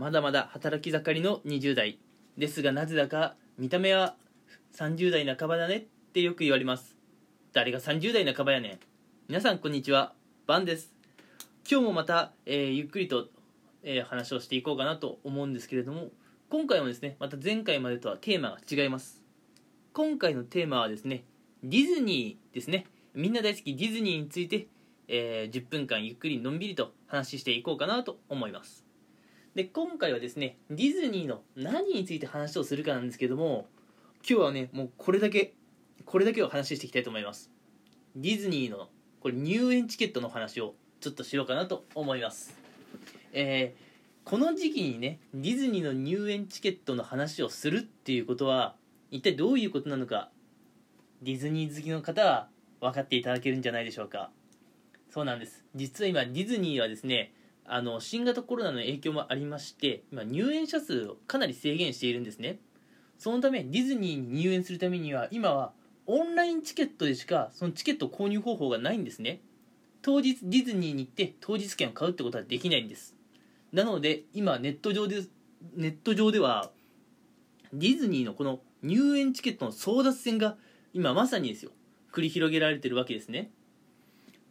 まだまだ働き盛りの20代。ですがなぜだか見た目は30代半ばだねってよく言われます。誰が30代半ばやねん。皆さんこんにちは。バンです。今日もまた、えーゆっくりと、えー話をしていこうかなと思うんですけれども今回もですねまた前回までとはテーマが違います。今回のテーマはですねディズニーですね。みんな大好きディズニーについて、えー10分間ゆっくりのんびりと話していこうかなと思います。で今回はですねディズニーの何について話をするかなんですけども今日はねもうこれだけこれだけを話していきたいと思います。ディズニーのこれ入園チケットの話をちょっとしようかなと思います。えーこの時期にねディズニーの入園チケットの話をするっていうことは一体どういうことなのかディズニー好きの方は分かっていただけるんじゃないでしょうか。そうなんです。実は今ディズニーはですねあの新型コロナの影響もありまして今入園者数をかなり制限しているんですね。そのためディズニーに入園するためには今はオンラインチケットでしかそのチケット購入方法がないんですね。当日ディズニーに行って当日券を買うってことはできないんです。なので今ネット上でネット上ではディズニーのこの入園チケットの争奪戦が今まさにですよ。繰り広げられてるわけですね。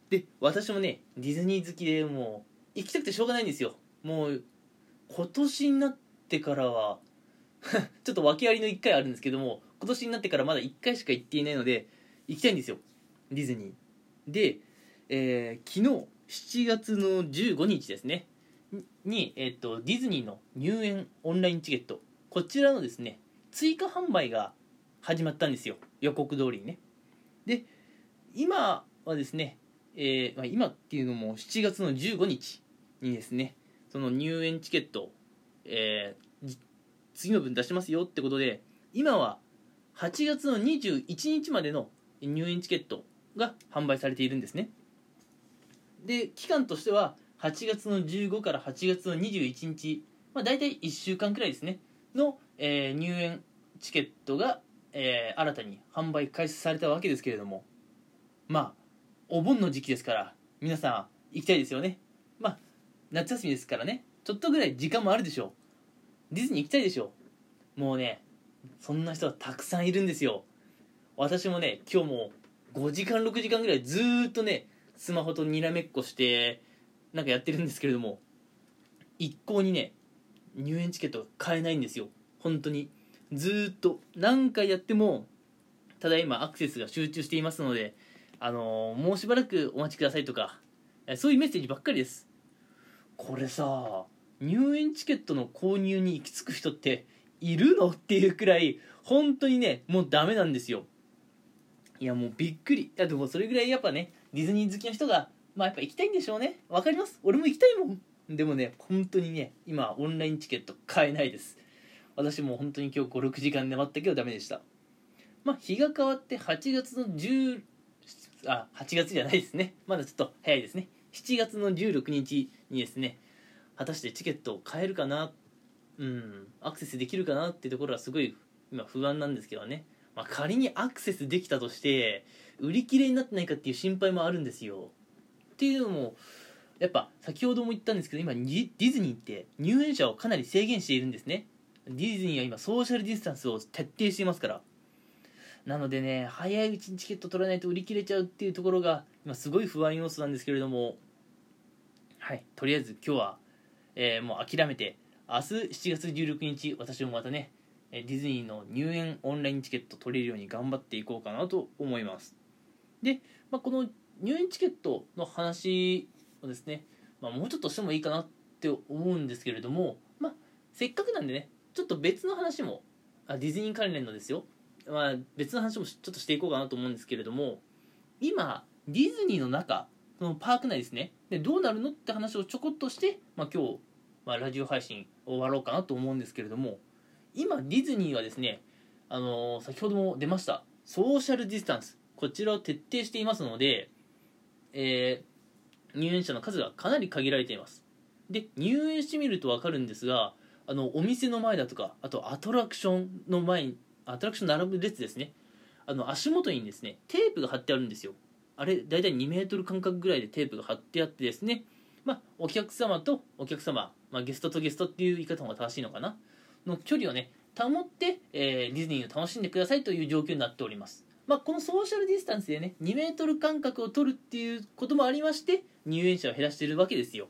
で私もねディズニー好きでもう行きたくてしょうがないんですよ。もう今年になってからは ちょっと訳ありの1回あるんですけども今年になってからまだ1回しか行っていないので行きたいんですよ。ディズニー。で、えー昨日7月の15日ですね。に、えっとディズニーの入園オンラインチケット。こちらのですね追加販売が始まったんですよ。予告通りにね。で今はですね、えーまあ、今っていうのも7月の15日。にですねその入園チケット、えー次の分出しますよってことで今は8月の21日までの入園チケットが販売されているんですね。で期間としては8月の15から8月の21日、まあ、大体1週間くらいですねの、えー入園チケットが、えー新たに販売開始されたわけですけれどもまあお盆の時期ですから皆さん行きたいですよね。まあ夏休みですからね。ちょっとぐらい時間もあるでしょ。うディズニー行きたいでしょ。もうねそんな人はたくさんいるんですよ。私もね今日も5時間6時間ぐらいずっとねスマホとにらめっこしてなんかやってるんですけれども一向にね入園チケットが買えないんですよ。本当に。ずっと。何回やってもただいまアクセスが集中していますのであのーもうしばらくお待ちくださいとかそういうメッセージばっかりです。これさ入園チケットの購入に行き着く人っているの？っていうくらい本当にねもうダメなんですよ。いやもうびっくり。いやでもそれぐらいやっぱねディズニー好きな人がまあやっぱ行きたいんでしょうね。わかります？俺も行きたいもん。でもね本当にね今オンラインチケット買えないです。私も本当に今日56時間粘ったけどダメでした。まあ日が変わって8月の10あ8月じゃないですね。まだちょっと早いですね。7月の16日にですね果たしてチケットを買えるかな？うんアクセスできるかなっていうところはすごい今不安なんですけどね、まあ、仮にアクセスできたとして売り切れになってないかっていう心配もあるんですよ。っていうのもやっぱ先ほども言ったんですけど今ディズニーって入園者をかなり制限しているんですね。ディズニーは今ソーシャルディスタンスを徹底していますから。なのでね早いうちにチケット取らないと売り切れちゃうっていうところが今すごい不安要素なんですけれどもはい。とりあえず今日は、えーもう諦めて明日7月16日私もまたねえーディズニーの入園オンラインチケット取れるように頑張っていこうかなと思います。で、まあ、この入園チケットの話をですね、まあ、もうちょっとしてもいいかなって思うんですけれども、まあ、せっかくなんでねちょっと別の話もあディズニー関連のですよ、まあ、別の話もちょっとしていこうかなと思うんですけれども今ディズニーの中そのパーク内ですね。でどうなるのって話をちょこっとして、まあ、今日、まあ、ラジオ配信終わろうかなと思うんですけれども今ディズニーはですね、あのー先ほども出ましたソーシャルディスタンス。こちらを徹底していますので、えー入園者の数がかなり限られています。で入園してみると分かるんですがあのお店の前だとかあとアトラクションの前にアトラクション並ぶ列ですね。あの足元にですねテープが貼ってあるんですよ。あれ大体2メートル間隔ぐらいでテープが貼ってあってですね。まあ、お客様とお客様、まあ、ゲストとゲストっていう言い方が正しいのかな。の距離をね保って、えーディズニーを楽しんでくださいという状況になっております、まあ、このソーシャルディスタンスでね2メートル間隔を取るっていうこともありまして入園者を減らしているわけですよ。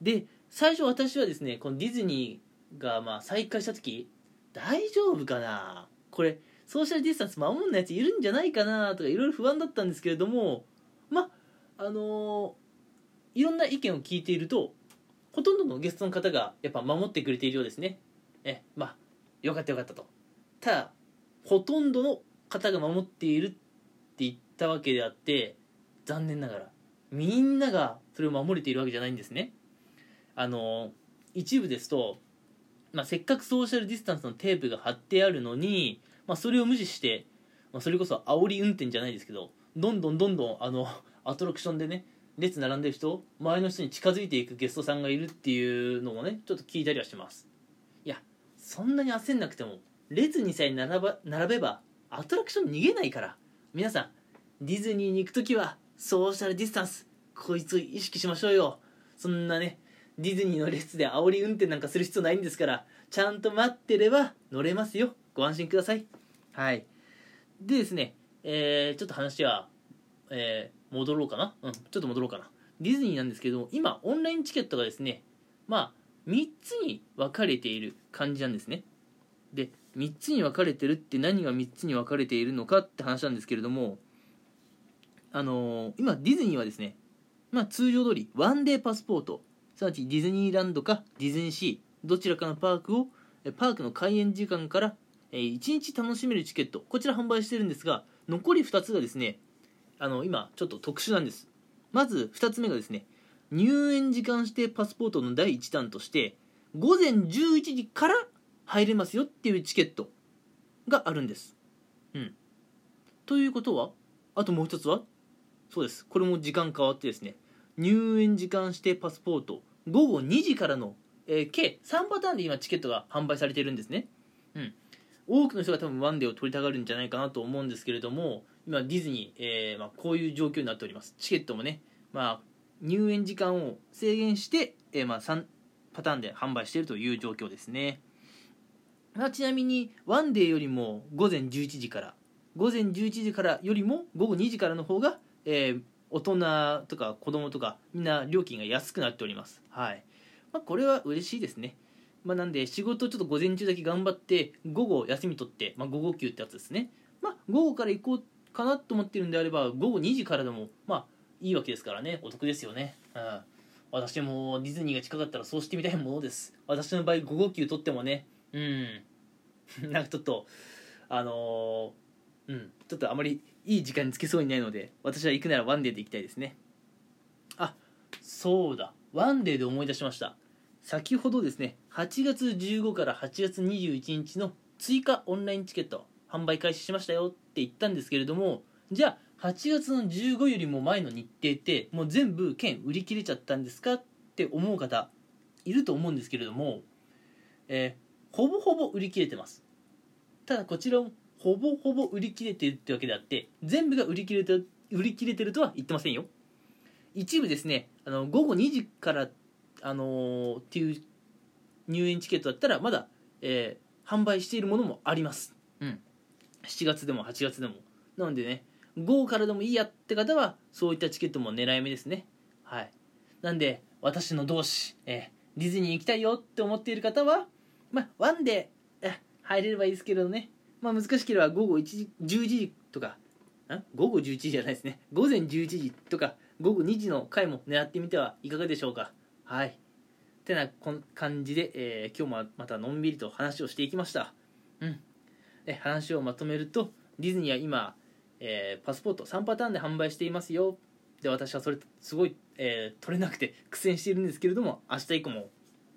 で最初私はですねこのディズニーがまあ再開した時大丈夫かな？これソーシャルディスタンス守んないやついるんじゃないかなとかいろいろ不安だったんですけれどもまああのいろんな意見を聞いているとほとんどのゲストの方がやっぱ守ってくれているようですね。えまあよかったよかったと。ただほとんどの方が守っているって言ったわけであって残念ながらみんながそれを守れているわけじゃないんですね。あの一部ですと、まあ、せっかくソーシャルディスタンスのテープが貼ってあるのに、まあ、それを無視して、まあ、それこそ煽り運転じゃないですけどどんどん どんどんあのアトラクションでね列並んでる人周りの人に近づいていくゲストさんがいるっていうのもねちょっと聞いたりはします。いやそんなに焦んなくても列にさえ並ば並べばアトラクション逃げないから。皆さんディズニーに行く時はソーシャルディスタンスこいつを意識しましょうよ。そんなねディズニーの列で煽り運転なんかする必要ないんですからちゃんと待ってれば乗れますよ。ご安心ください。はい。でですねえーちょっと話は、えー戻ろうかな？うんちょっと戻ろうかな。ディズニーなんですけども今オンラインチケットがですねまあ3つに分かれている感じなんですね。で3つに分かれてるって何が3つに分かれているのかって話なんですけれどもあのー今ディズニーはですねまあ通常通りワンデーパスポートすなわちディズニーランドかディズニーシーどちらかのパークをパークの開園時間からえ1日楽しめるチケットこちら販売してるんですが残り2つがですねあの今ちょっと特殊なんです。まず2つ目がですね入園時間指定パスポートの第1弾として午前11時から入れますよっていうチケットがあるんです。うん。ということはあともう一つは？そうです。これも時間変わってですね入園時間指定パスポート午後2時からの、えー計3パターンで今チケットが販売されているんですね。うん。多くの人が多分ワンデーを取りたがるんじゃないかなと思うんですけれども今ディズニー、えーまあ、こういう状況になっております。チケットもね、まあ、入園時間を制限して、えーまあ、3パターンで販売しているという状況ですね、まあ、ちなみにワンデーよりも午前11時から午前11時からよりも午後2時からの方が、えー大人とか子供とかみんな料金が安くなっております。はい、まあ、これは嬉しいですね。まあ、なんで仕事ちょっと午前中だけ頑張って午後休み取って、まあ、午後休ってやつですね。まあ午後から行こうかなと思ってるんであれば午後2時からでもまあいいわけですからね。お得ですよね。うん私もディズニーが近かったらそうしてみたいものです。私の場合午後休取ってもね。うん。なんかちょっとあのーうん。ちょっとあまりいい時間につけそうにないので私は行くならワンデーで行きたいですね。あそうだ。ワンデーで思い出しました。先ほどですね8月15から8月21日の追加オンラインチケット販売開始しましたよって言ったんですけれどもじゃあ8月の15よりも前の日程ってもう全部券売り切れちゃったんですかって思う方いると思うんですけれども、えーほぼほぼ売り切れてます。ただこちらもほぼほぼ売り切れてるってわけであって全部が売り切れて売り切れてるとは言ってませんよ。一部ですねあの午後2時からあのーっていう入園チケットだったらまだ、えー販売しているものもあります、うん、7月でも8月でも。なのでね午後からでもいいやって方はそういったチケットも狙い目ですね。はい。なんで私の同志、えーディズニー行きたいよって思っている方はまあワンでえ入れればいいですけどね。まあ難しければ午後1時10時とかん午後11時じゃないですね。午前11時とか午後2時の回も狙ってみてはいかがでしょうかはい。てな感じで、えー今日もまたのんびりと話をしていきました。うん。え話をまとめるとディズニーは今、えーパスポート3パターンで販売していますよ。で私はそれすごい、えー取れなくて苦戦しているんですけれども明日以降も、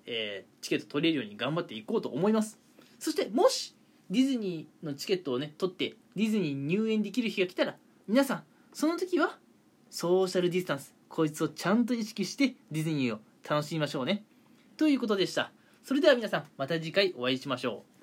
えチケット取れるように頑張っていこうと思います。そしてもしディズニーのチケットをね取ってディズニー入園できる日が来たら皆さんその時はソーシャルディスタンスこいつをちゃんと意識してディズニーを楽しみましょうね。ということでした。それでは皆さんまた次回お会いしましょう。